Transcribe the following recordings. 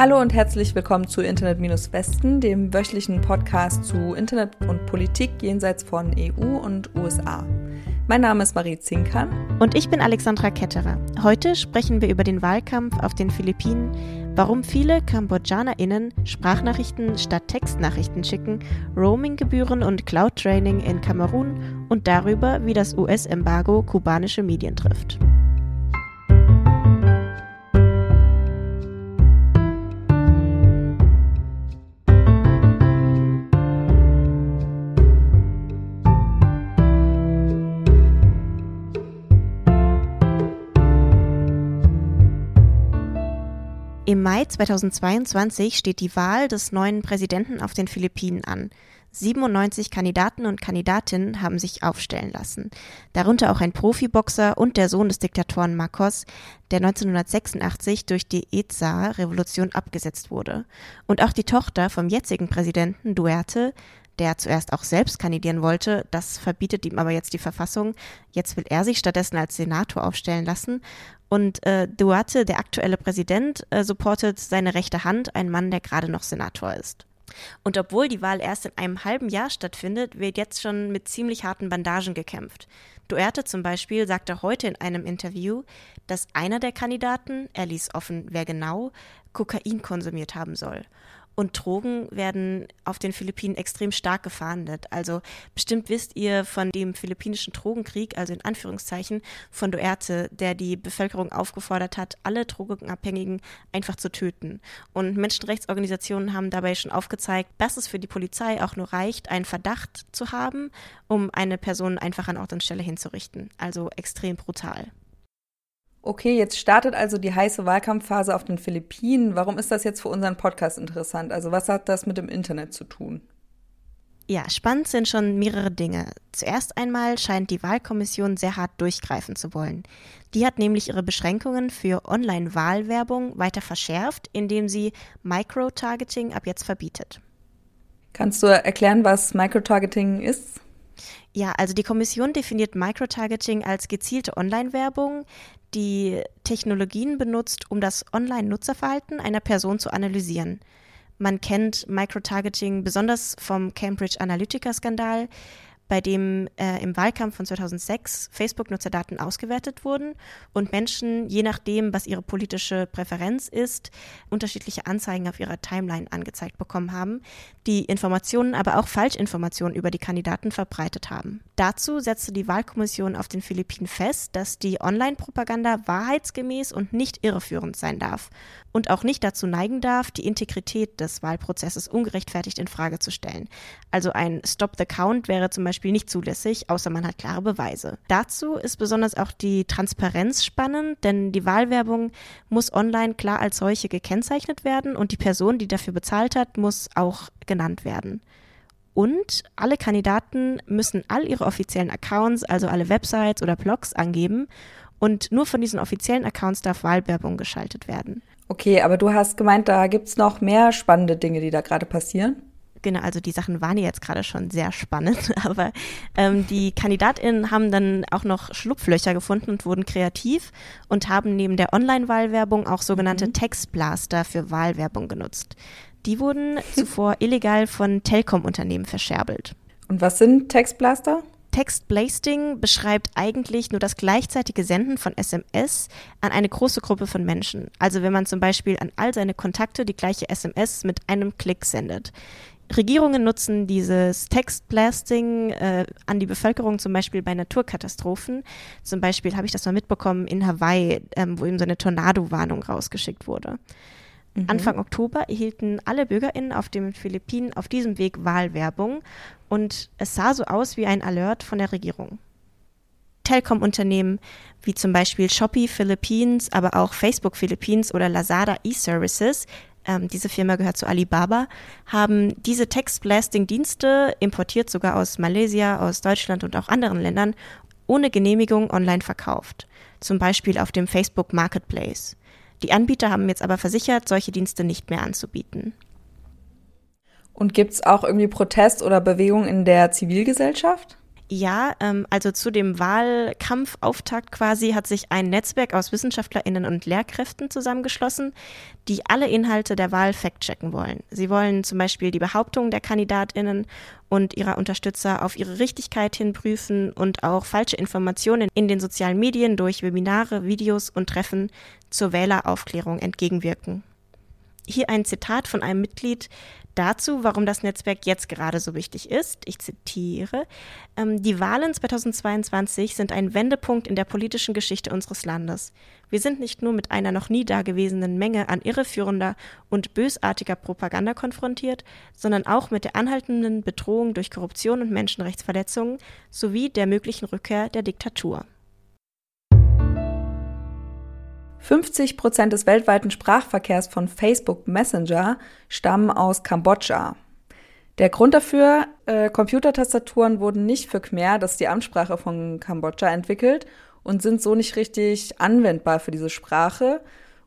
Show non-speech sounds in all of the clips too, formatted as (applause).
Hallo und herzlich willkommen zu Internet-Westen, dem wöchentlichen Podcast zu Internet und Politik jenseits von EU und USA. Mein Name ist Marie Zinkern. Und ich bin Alexandra Ketterer. Heute sprechen wir über den Wahlkampf auf den Philippinen, warum viele KambodschanerInnen Sprachnachrichten statt Textnachrichten schicken, Roaminggebühren und Cloud-Training in Kamerun und darüber, wie das US-Embargo kubanische Medien trifft. Mai 2022 steht die Wahl des neuen Präsidenten auf den Philippinen an. 97 Kandidaten und Kandidatinnen haben sich aufstellen lassen, darunter auch ein Profiboxer und der Sohn des Diktatoren Marcos, der 1986 durch die EZA-Revolution abgesetzt wurde. Und auch die Tochter vom jetzigen Präsidenten Duerte, der zuerst auch selbst kandidieren wollte, das verbietet ihm aber jetzt die Verfassung. Jetzt will er sich stattdessen als Senator aufstellen lassen und äh, Duarte, der aktuelle Präsident, äh, supportet seine rechte Hand, ein Mann, der gerade noch Senator ist. Und obwohl die Wahl erst in einem halben Jahr stattfindet, wird jetzt schon mit ziemlich harten Bandagen gekämpft. Duerte zum Beispiel sagte heute in einem Interview, dass einer der Kandidaten, er ließ offen, wer genau, Kokain konsumiert haben soll. Und Drogen werden auf den Philippinen extrem stark gefahndet. Also bestimmt wisst ihr von dem philippinischen Drogenkrieg, also in Anführungszeichen, von Duerte, der die Bevölkerung aufgefordert hat, alle Drogenabhängigen einfach zu töten. Und Menschenrechtsorganisationen haben dabei schon aufgezeigt, dass es für die Polizei auch nur reicht, einen Verdacht zu haben, um eine Person einfach an Ort und Stelle hinzurichten. Also extrem brutal. Okay, jetzt startet also die heiße Wahlkampfphase auf den Philippinen. Warum ist das jetzt für unseren Podcast interessant? Also was hat das mit dem Internet zu tun? Ja, spannend sind schon mehrere Dinge. Zuerst einmal scheint die Wahlkommission sehr hart durchgreifen zu wollen. Die hat nämlich ihre Beschränkungen für Online-Wahlwerbung weiter verschärft, indem sie Microtargeting ab jetzt verbietet. Kannst du erklären, was Microtargeting ist? Ja, also die Kommission definiert Microtargeting als gezielte Online-Werbung, die Technologien benutzt, um das Online-Nutzerverhalten einer Person zu analysieren. Man kennt Microtargeting besonders vom Cambridge Analytica-Skandal bei dem äh, im Wahlkampf von 2006 Facebook-Nutzerdaten ausgewertet wurden und Menschen, je nachdem, was ihre politische Präferenz ist, unterschiedliche Anzeigen auf ihrer Timeline angezeigt bekommen haben, die Informationen, aber auch Falschinformationen über die Kandidaten verbreitet haben. Dazu setzte die Wahlkommission auf den Philippinen fest, dass die Online-Propaganda wahrheitsgemäß und nicht irreführend sein darf und auch nicht dazu neigen darf, die Integrität des Wahlprozesses ungerechtfertigt in Frage zu stellen. Also ein Stop the Count wäre zum Beispiel nicht zulässig, außer man hat klare Beweise. Dazu ist besonders auch die Transparenz spannend, denn die Wahlwerbung muss online klar als solche gekennzeichnet werden und die Person, die dafür bezahlt hat, muss auch genannt werden. Und alle Kandidaten müssen all ihre offiziellen Accounts, also alle Websites oder Blogs angeben. Und nur von diesen offiziellen Accounts darf Wahlwerbung geschaltet werden. Okay, aber du hast gemeint, da gibt es noch mehr spannende Dinge, die da gerade passieren. Genau, also die Sachen waren jetzt gerade schon sehr spannend, (laughs) aber ähm, die KandidatInnen haben dann auch noch Schlupflöcher gefunden und wurden kreativ und haben neben der Online-Wahlwerbung auch sogenannte mhm. Textblaster für Wahlwerbung genutzt. Die wurden (laughs) zuvor illegal von Telekom-Unternehmen verscherbelt. Und was sind Textblaster? Textblasting beschreibt eigentlich nur das gleichzeitige Senden von SMS an eine große Gruppe von Menschen. Also wenn man zum Beispiel an all seine Kontakte die gleiche SMS mit einem Klick sendet. Regierungen nutzen dieses Textblasting äh, an die Bevölkerung zum Beispiel bei Naturkatastrophen. Zum Beispiel habe ich das mal mitbekommen in Hawaii, ähm, wo eben so eine Tornado-Warnung rausgeschickt wurde. Mhm. Anfang Oktober erhielten alle BürgerInnen auf den Philippinen auf diesem Weg Wahlwerbung und es sah so aus wie ein Alert von der Regierung. Telekom-Unternehmen wie zum Beispiel Shopee Philippines, aber auch Facebook Philippines oder Lazada E-Services, ähm, diese Firma gehört zu Alibaba, haben diese Text-Blasting-Dienste importiert, sogar aus Malaysia, aus Deutschland und auch anderen Ländern, ohne Genehmigung online verkauft. Zum Beispiel auf dem Facebook Marketplace. Die Anbieter haben jetzt aber versichert, solche Dienste nicht mehr anzubieten. Und gibt es auch irgendwie Protest oder Bewegung in der Zivilgesellschaft? Ja, ähm, also zu dem Wahlkampfauftakt quasi hat sich ein Netzwerk aus WissenschaftlerInnen und Lehrkräften zusammengeschlossen, die alle Inhalte der Wahl fact-checken wollen. Sie wollen zum Beispiel die Behauptungen der KandidatInnen und ihrer Unterstützer auf ihre Richtigkeit hin prüfen und auch falsche Informationen in den sozialen Medien durch Webinare, Videos und Treffen zur Wähleraufklärung entgegenwirken. Hier ein Zitat von einem Mitglied dazu, warum das Netzwerk jetzt gerade so wichtig ist. Ich zitiere, ähm, die Wahlen 2022 sind ein Wendepunkt in der politischen Geschichte unseres Landes. Wir sind nicht nur mit einer noch nie dagewesenen Menge an irreführender und bösartiger Propaganda konfrontiert, sondern auch mit der anhaltenden Bedrohung durch Korruption und Menschenrechtsverletzungen sowie der möglichen Rückkehr der Diktatur. 50 Prozent des weltweiten Sprachverkehrs von Facebook Messenger stammen aus Kambodscha. Der Grund dafür, äh, Computertastaturen wurden nicht für Khmer, das ist die Amtssprache von Kambodscha, entwickelt und sind so nicht richtig anwendbar für diese Sprache.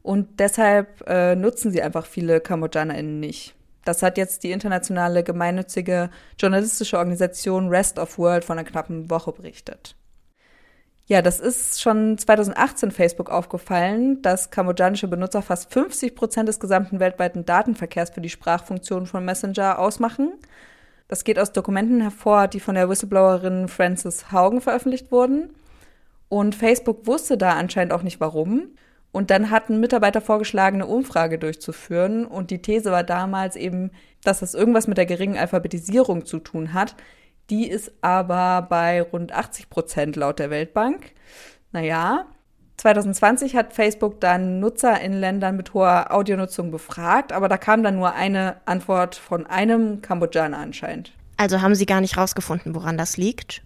Und deshalb äh, nutzen sie einfach viele KambodschanerInnen nicht. Das hat jetzt die internationale gemeinnützige journalistische Organisation Rest of World vor einer knappen Woche berichtet. Ja, das ist schon 2018 Facebook aufgefallen, dass kambodschanische Benutzer fast 50 Prozent des gesamten weltweiten Datenverkehrs für die Sprachfunktion von Messenger ausmachen. Das geht aus Dokumenten hervor, die von der Whistleblowerin Frances Haugen veröffentlicht wurden. Und Facebook wusste da anscheinend auch nicht warum. Und dann hatten Mitarbeiter vorgeschlagen, eine Umfrage durchzuführen. Und die These war damals eben, dass das irgendwas mit der geringen Alphabetisierung zu tun hat, die ist aber bei rund 80 Prozent laut der Weltbank. Naja, 2020 hat Facebook dann Nutzer in Ländern mit hoher Audionutzung befragt, aber da kam dann nur eine Antwort von einem Kambodschaner anscheinend. Also haben Sie gar nicht rausgefunden, woran das liegt?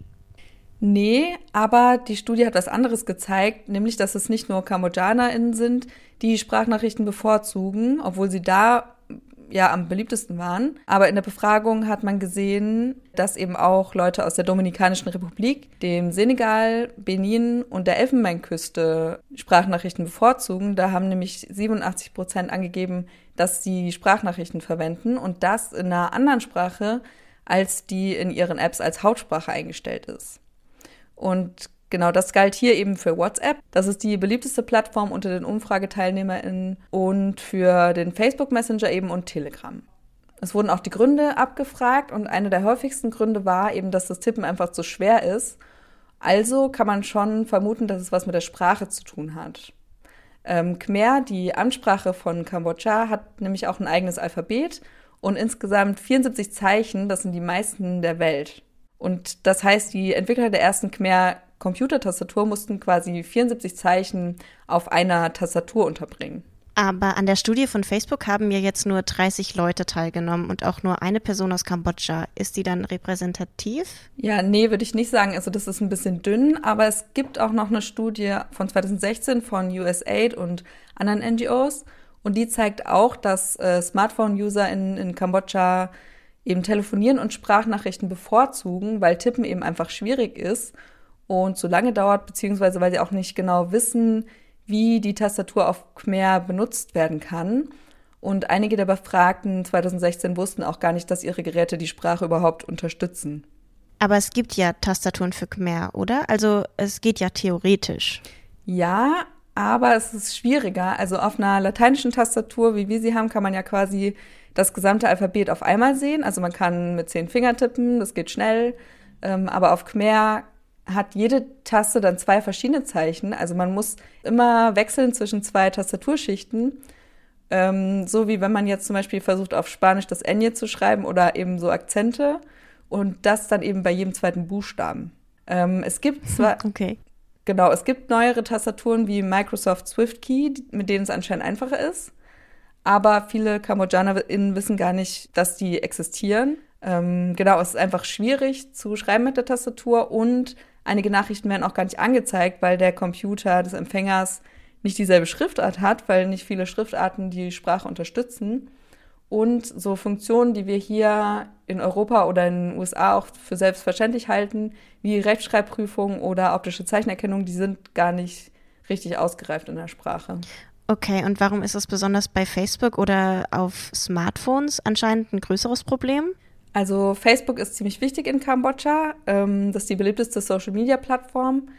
Nee, aber die Studie hat was anderes gezeigt, nämlich dass es nicht nur KambodschanerInnen sind, die Sprachnachrichten bevorzugen, obwohl sie da ja am beliebtesten waren. Aber in der Befragung hat man gesehen, dass eben auch Leute aus der Dominikanischen Republik, dem Senegal, Benin und der Elfenbeinküste Sprachnachrichten bevorzugen. Da haben nämlich 87 Prozent angegeben, dass sie Sprachnachrichten verwenden und das in einer anderen Sprache, als die in ihren Apps als Hauptsprache eingestellt ist. Und Genau, das galt hier eben für WhatsApp. Das ist die beliebteste Plattform unter den UmfrageteilnehmerInnen und für den Facebook Messenger eben und Telegram. Es wurden auch die Gründe abgefragt und eine der häufigsten Gründe war eben, dass das Tippen einfach zu schwer ist. Also kann man schon vermuten, dass es was mit der Sprache zu tun hat. Ähm, Khmer, die Amtssprache von Kambodscha, hat nämlich auch ein eigenes Alphabet und insgesamt 74 Zeichen, das sind die meisten der Welt. Und das heißt, die Entwickler der ersten Khmer Computertastatur mussten quasi 74 Zeichen auf einer Tastatur unterbringen. Aber an der Studie von Facebook haben ja jetzt nur 30 Leute teilgenommen und auch nur eine Person aus Kambodscha. Ist die dann repräsentativ? Ja, nee, würde ich nicht sagen. Also das ist ein bisschen dünn, aber es gibt auch noch eine Studie von 2016 von USAID und anderen NGOs und die zeigt auch, dass äh, Smartphone-User in, in Kambodscha eben telefonieren und Sprachnachrichten bevorzugen, weil Tippen eben einfach schwierig ist und zu lange dauert, beziehungsweise weil sie auch nicht genau wissen, wie die Tastatur auf Khmer benutzt werden kann. Und einige der Befragten 2016 wussten auch gar nicht, dass ihre Geräte die Sprache überhaupt unterstützen. Aber es gibt ja Tastaturen für Khmer, oder? Also es geht ja theoretisch. Ja, aber es ist schwieriger. Also auf einer lateinischen Tastatur, wie wir sie haben, kann man ja quasi das gesamte Alphabet auf einmal sehen. Also man kann mit zehn Fingern tippen, das geht schnell. Ähm, aber auf Khmer hat jede Taste dann zwei verschiedene Zeichen. Also man muss immer wechseln zwischen zwei Tastaturschichten. Ähm, so wie wenn man jetzt zum Beispiel versucht, auf Spanisch das Ñ zu schreiben oder eben so Akzente. Und das dann eben bei jedem zweiten Buchstaben. Ähm, es gibt (laughs) zwar. Okay. Genau, es gibt neuere Tastaturen wie Microsoft Swift Key, mit denen es anscheinend einfacher ist. Aber viele KambodschanerInnen wissen gar nicht, dass die existieren. Ähm, genau, es ist einfach schwierig zu schreiben mit der Tastatur und Einige Nachrichten werden auch gar nicht angezeigt, weil der Computer des Empfängers nicht dieselbe Schriftart hat, weil nicht viele Schriftarten die Sprache unterstützen. Und so Funktionen, die wir hier in Europa oder in den USA auch für selbstverständlich halten, wie Rechtschreibprüfung oder optische Zeichenerkennung, die sind gar nicht richtig ausgereift in der Sprache. Okay, und warum ist es besonders bei Facebook oder auf Smartphones anscheinend ein größeres Problem? Also Facebook ist ziemlich wichtig in Kambodscha. Ähm, das ist die beliebteste Social-Media-Plattform.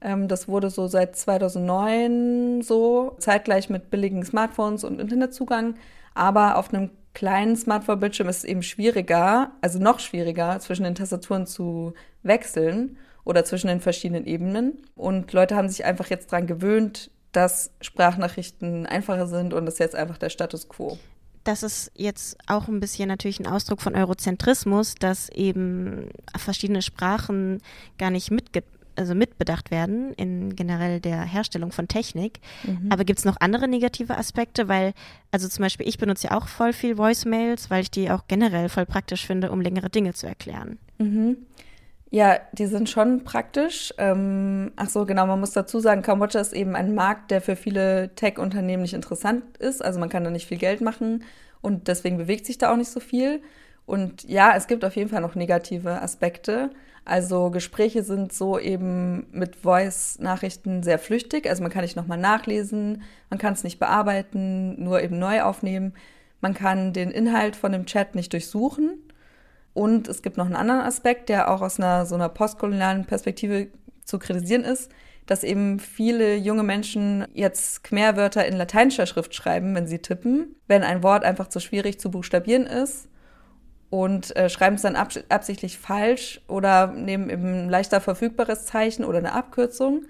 Ähm, das wurde so seit 2009 so, zeitgleich mit billigen Smartphones und Internetzugang. Aber auf einem kleinen Smartphone-Bildschirm ist es eben schwieriger, also noch schwieriger, zwischen den Tastaturen zu wechseln oder zwischen den verschiedenen Ebenen. Und Leute haben sich einfach jetzt daran gewöhnt, dass Sprachnachrichten einfacher sind und das ist jetzt einfach der Status quo das ist jetzt auch ein bisschen natürlich ein Ausdruck von Eurozentrismus, dass eben verschiedene Sprachen gar nicht mitge also mitbedacht werden in generell der Herstellung von Technik. Mhm. Aber gibt es noch andere negative Aspekte? Weil, also zum Beispiel, ich benutze ja auch voll viel Voicemails, weil ich die auch generell voll praktisch finde, um längere Dinge zu erklären. Mhm. Ja, die sind schon praktisch. Ähm, ach so, genau, man muss dazu sagen, Kambodscha ist eben ein Markt, der für viele Tech-Unternehmen nicht interessant ist. Also man kann da nicht viel Geld machen und deswegen bewegt sich da auch nicht so viel. Und ja, es gibt auf jeden Fall noch negative Aspekte. Also Gespräche sind so eben mit Voice-Nachrichten sehr flüchtig. Also man kann nicht nochmal nachlesen, man kann es nicht bearbeiten, nur eben neu aufnehmen. Man kann den Inhalt von dem Chat nicht durchsuchen. Und es gibt noch einen anderen Aspekt, der auch aus einer so einer postkolonialen Perspektive zu kritisieren ist, dass eben viele junge Menschen jetzt Khmer-Wörter in lateinischer Schrift schreiben, wenn sie tippen, wenn ein Wort einfach zu schwierig zu buchstabieren ist und äh, schreiben es dann abs absichtlich falsch oder nehmen eben ein leichter verfügbares Zeichen oder eine Abkürzung.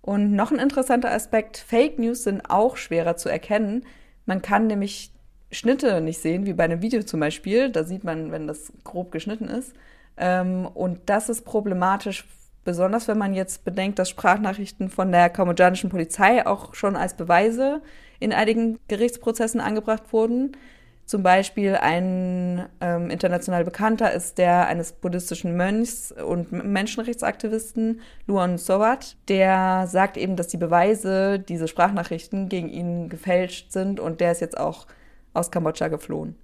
Und noch ein interessanter Aspekt, Fake News sind auch schwerer zu erkennen. Man kann nämlich Schnitte nicht sehen, wie bei einem Video zum Beispiel. Da sieht man, wenn das grob geschnitten ist. Ähm, und das ist problematisch, besonders wenn man jetzt bedenkt, dass Sprachnachrichten von der kambodschanischen Polizei auch schon als Beweise in einigen Gerichtsprozessen angebracht wurden. Zum Beispiel ein ähm, international Bekannter ist der eines buddhistischen Mönchs und Menschenrechtsaktivisten, Luan Sowat. Der sagt eben, dass die Beweise, diese Sprachnachrichten gegen ihn gefälscht sind und der ist jetzt auch aus Kambodscha geflohen.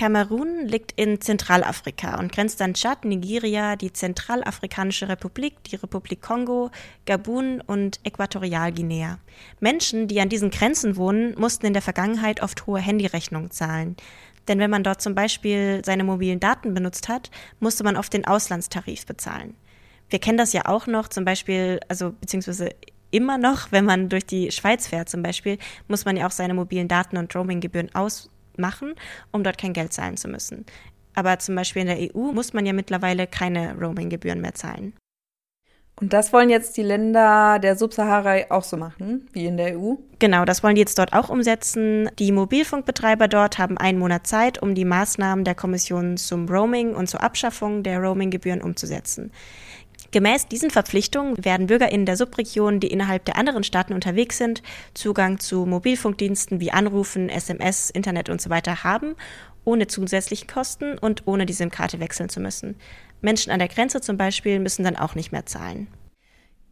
Kamerun liegt in Zentralafrika und grenzt an Tschad, Nigeria, die Zentralafrikanische Republik, die Republik Kongo, Gabun und Äquatorialguinea. Menschen, die an diesen Grenzen wohnen, mussten in der Vergangenheit oft hohe Handyrechnungen zahlen. Denn wenn man dort zum Beispiel seine mobilen Daten benutzt hat, musste man oft den Auslandstarif bezahlen. Wir kennen das ja auch noch, zum Beispiel, also beziehungsweise immer noch, wenn man durch die Schweiz fährt zum Beispiel, muss man ja auch seine mobilen Daten und Roaminggebühren ausmachen, um dort kein Geld zahlen zu müssen. Aber zum Beispiel in der EU muss man ja mittlerweile keine Roaminggebühren mehr zahlen. Und das wollen jetzt die Länder der Subsahara auch so machen, wie in der EU? Genau, das wollen die jetzt dort auch umsetzen. Die Mobilfunkbetreiber dort haben einen Monat Zeit, um die Maßnahmen der Kommission zum Roaming und zur Abschaffung der Roaminggebühren umzusetzen. Gemäß diesen Verpflichtungen werden BürgerInnen der Subregion, die innerhalb der anderen Staaten unterwegs sind, Zugang zu Mobilfunkdiensten wie Anrufen, SMS, Internet und so haben, ohne zusätzliche Kosten und ohne die SIM-Karte wechseln zu müssen. Menschen an der Grenze zum Beispiel müssen dann auch nicht mehr zahlen.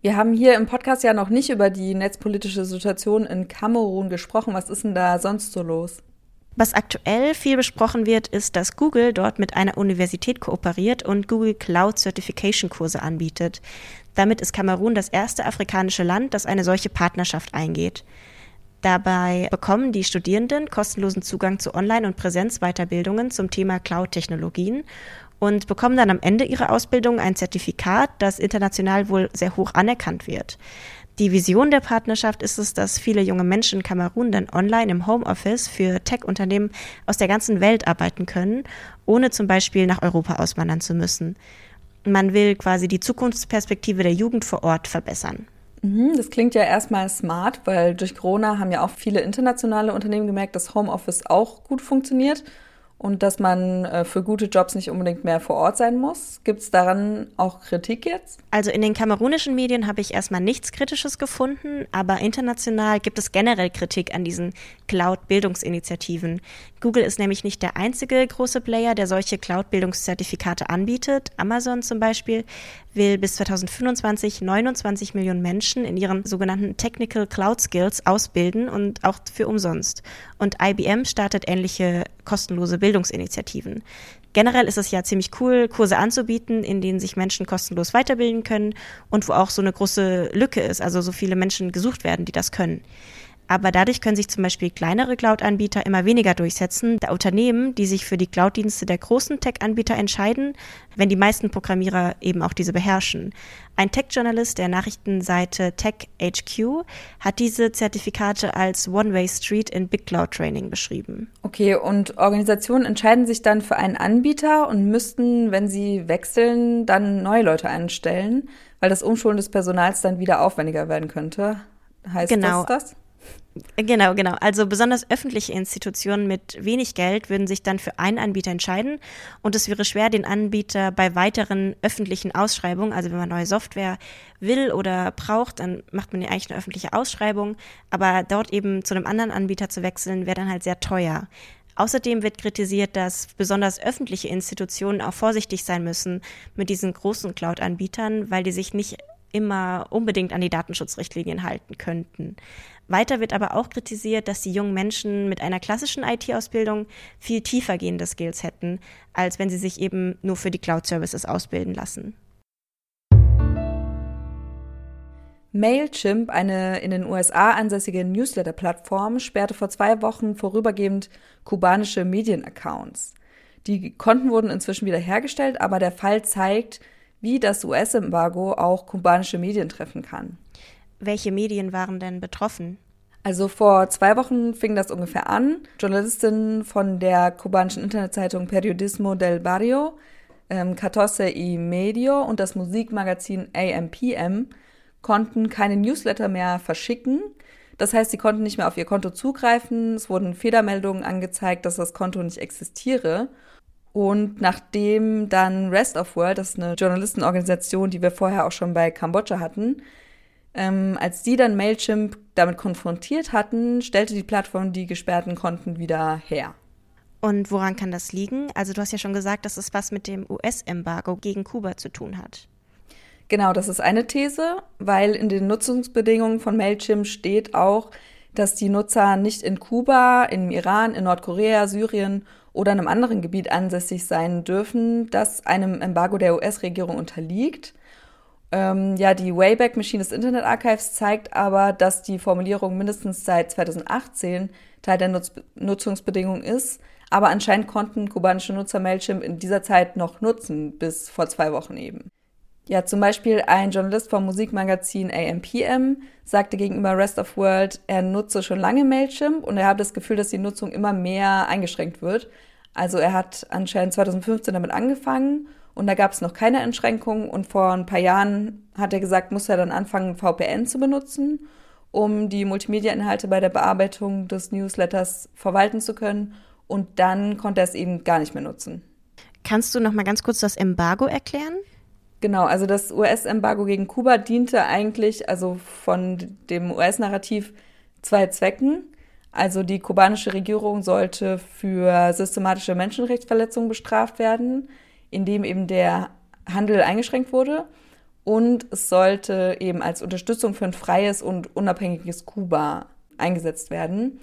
Wir haben hier im Podcast ja noch nicht über die netzpolitische Situation in Kamerun gesprochen. Was ist denn da sonst so los? Was aktuell viel besprochen wird, ist, dass Google dort mit einer Universität kooperiert und Google Cloud Certification Kurse anbietet. Damit ist Kamerun das erste afrikanische Land, das eine solche Partnerschaft eingeht. Dabei bekommen die Studierenden kostenlosen Zugang zu Online- und Präsenzweiterbildungen zum Thema Cloud-Technologien und bekommen dann am Ende ihrer Ausbildung ein Zertifikat, das international wohl sehr hoch anerkannt wird. Die Vision der Partnerschaft ist es, dass viele junge Menschen in Kamerun dann online im Homeoffice für Tech-Unternehmen aus der ganzen Welt arbeiten können, ohne zum Beispiel nach Europa auswandern zu müssen. Man will quasi die Zukunftsperspektive der Jugend vor Ort verbessern. Mhm, das klingt ja erstmal smart, weil durch Corona haben ja auch viele internationale Unternehmen gemerkt, dass Homeoffice auch gut funktioniert und dass man äh, für gute Jobs nicht unbedingt mehr vor Ort sein muss. Gibt es daran auch Kritik jetzt? Also in den kamerunischen Medien habe ich erstmal nichts Kritisches gefunden, aber international gibt es generell Kritik an diesen Cloud-Bildungsinitiativen. Google ist nämlich nicht der einzige große Player, der solche Cloud-Bildungszertifikate anbietet. Amazon zum Beispiel will bis 2025 29 Millionen Menschen in ihren sogenannten Technical Cloud Skills ausbilden und auch für umsonst. Und IBM startet ähnliche kostenlose Bildungsinitiativen. Generell ist es ja ziemlich cool, Kurse anzubieten, in denen sich Menschen kostenlos weiterbilden können und wo auch so eine große Lücke ist, also so viele Menschen gesucht werden, die das können. Aber dadurch können sich zum Beispiel kleinere Cloud-Anbieter immer weniger durchsetzen, da Unternehmen, die sich für die Cloud-Dienste der großen Tech-Anbieter entscheiden, wenn die meisten Programmierer eben auch diese beherrschen. Ein Tech-Journalist der Nachrichtenseite TechHQ hat diese Zertifikate als One-Way Street in Big Cloud Training beschrieben. Okay, und Organisationen entscheiden sich dann für einen Anbieter und müssten, wenn sie wechseln, dann neue Leute einstellen, weil das Umschulen des Personals dann wieder aufwendiger werden könnte. Heißt genau. das das? Genau, genau. Also besonders öffentliche Institutionen mit wenig Geld würden sich dann für einen Anbieter entscheiden und es wäre schwer, den Anbieter bei weiteren öffentlichen Ausschreibungen, also wenn man neue Software will oder braucht, dann macht man ja eigentlich eine öffentliche Ausschreibung, aber dort eben zu einem anderen Anbieter zu wechseln, wäre dann halt sehr teuer. Außerdem wird kritisiert, dass besonders öffentliche Institutionen auch vorsichtig sein müssen mit diesen großen Cloud-Anbietern, weil die sich nicht immer unbedingt an die Datenschutzrichtlinien halten könnten. Weiter wird aber auch kritisiert, dass die jungen Menschen mit einer klassischen IT-Ausbildung viel tiefer gehende Skills hätten, als wenn sie sich eben nur für die Cloud-Services ausbilden lassen. Mailchimp, eine in den USA ansässige Newsletter-Plattform, sperrte vor zwei Wochen vorübergehend kubanische Medienaccounts. Die Konten wurden inzwischen wieder hergestellt, aber der Fall zeigt, wie das US-Embargo auch kubanische Medien treffen kann. Welche Medien waren denn betroffen? Also vor zwei Wochen fing das ungefähr an. Journalistinnen von der kubanischen Internetzeitung Periodismo del Barrio, ähm, Catorce y Medio und das Musikmagazin AMPM konnten keine Newsletter mehr verschicken. Das heißt, sie konnten nicht mehr auf ihr Konto zugreifen. Es wurden Fehlermeldungen angezeigt, dass das Konto nicht existiere. Und nachdem dann Rest of World, das ist eine Journalistenorganisation, die wir vorher auch schon bei Kambodscha hatten, ähm, als die dann Mailchimp damit konfrontiert hatten, stellte die Plattform die gesperrten Konten wieder her. Und woran kann das liegen? Also du hast ja schon gesagt, dass es was mit dem US-Embargo gegen Kuba zu tun hat. Genau, das ist eine These, weil in den Nutzungsbedingungen von Mailchimp steht auch, dass die Nutzer nicht in Kuba, im Iran, in Nordkorea, Syrien oder einem anderen Gebiet ansässig sein dürfen, das einem Embargo der US-Regierung unterliegt. Ähm, ja, die Wayback Machine des Internet Archives zeigt aber, dass die Formulierung mindestens seit 2018 Teil der Nutz Nutzungsbedingungen ist. Aber anscheinend konnten kubanische Nutzer Mailchimp in dieser Zeit noch nutzen, bis vor zwei Wochen eben. Ja, zum Beispiel ein Journalist vom Musikmagazin AMPM sagte gegenüber Rest of World, er nutze schon lange Mailchimp und er habe das Gefühl, dass die Nutzung immer mehr eingeschränkt wird. Also er hat anscheinend 2015 damit angefangen und da gab es noch keine Einschränkungen und vor ein paar Jahren hat er gesagt, muss er dann anfangen, VPN zu benutzen, um die Multimedia-Inhalte bei der Bearbeitung des Newsletters verwalten zu können und dann konnte er es eben gar nicht mehr nutzen. Kannst du noch mal ganz kurz das Embargo erklären? Genau, also das US-Embargo gegen Kuba diente eigentlich, also von dem US-Narrativ, zwei Zwecken. Also die kubanische Regierung sollte für systematische Menschenrechtsverletzungen bestraft werden in dem eben der Handel eingeschränkt wurde. Und es sollte eben als Unterstützung für ein freies und unabhängiges Kuba eingesetzt werden.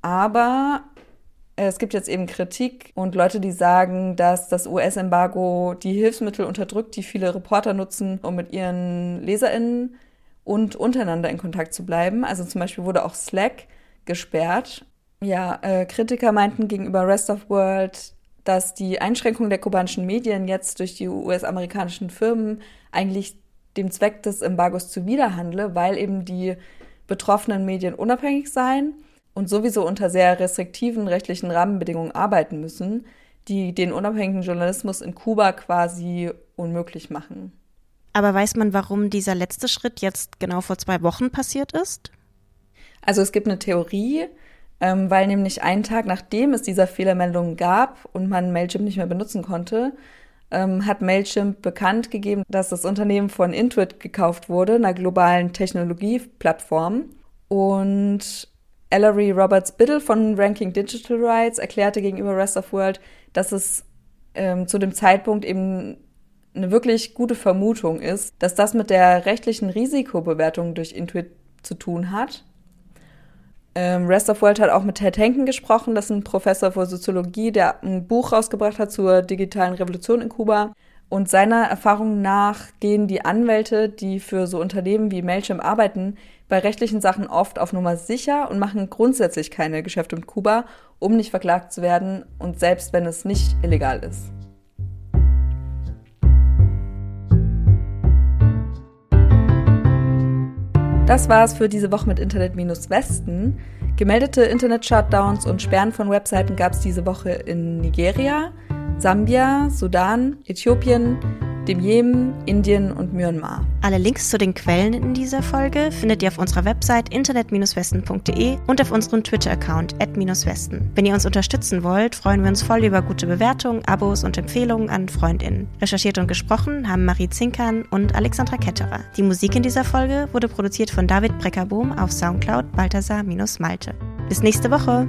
Aber es gibt jetzt eben Kritik und Leute, die sagen, dass das US-Embargo die Hilfsmittel unterdrückt, die viele Reporter nutzen, um mit ihren LeserInnen und untereinander in Kontakt zu bleiben. Also zum Beispiel wurde auch Slack gesperrt. Ja, äh, Kritiker meinten gegenüber Rest of World, dass die Einschränkung der kubanischen Medien jetzt durch die US-amerikanischen Firmen eigentlich dem Zweck des Embargos zuwiderhandle, weil eben die betroffenen Medien unabhängig seien und sowieso unter sehr restriktiven rechtlichen Rahmenbedingungen arbeiten müssen, die den unabhängigen Journalismus in Kuba quasi unmöglich machen. Aber weiß man, warum dieser letzte Schritt jetzt genau vor zwei Wochen passiert ist? Also es gibt eine Theorie, ähm, weil nämlich einen Tag nachdem es dieser Fehlermeldung gab und man Mailchimp nicht mehr benutzen konnte, ähm, hat Mailchimp bekannt gegeben, dass das Unternehmen von Intuit gekauft wurde, einer globalen Technologieplattform. Und Ellery Roberts Biddle von Ranking Digital Rights erklärte gegenüber Rest of World, dass es ähm, zu dem Zeitpunkt eben eine wirklich gute Vermutung ist, dass das mit der rechtlichen Risikobewertung durch Intuit zu tun hat ähm, Rest of World hat auch mit Ted Henken gesprochen, das ist ein Professor für Soziologie, der ein Buch rausgebracht hat zur digitalen Revolution in Kuba. Und seiner Erfahrung nach gehen die Anwälte, die für so Unternehmen wie Mailchimp arbeiten, bei rechtlichen Sachen oft auf Nummer sicher und machen grundsätzlich keine Geschäfte mit Kuba, um nicht verklagt zu werden und selbst wenn es nicht illegal ist. Das war's für diese Woche mit Internet-Westen. Gemeldete Internet-Shutdowns und Sperren von Webseiten gab es diese Woche in Nigeria, Sambia, Sudan, Äthiopien, dem Jemen, Indien und Myanmar. Alle Links zu den Quellen in dieser Folge findet ihr auf unserer Website internet-westen.de und auf unserem Twitter-Account @westen. Wenn ihr uns unterstützen wollt, freuen wir uns voll über gute Bewertungen, Abos und Empfehlungen an FreundInnen. Recherchiert und gesprochen haben Marie Zinkern und Alexandra Ketterer. Die Musik in dieser Folge wurde produziert von David Breckerbohm auf Soundcloud Balthasar-Malte. Bis nächste Woche!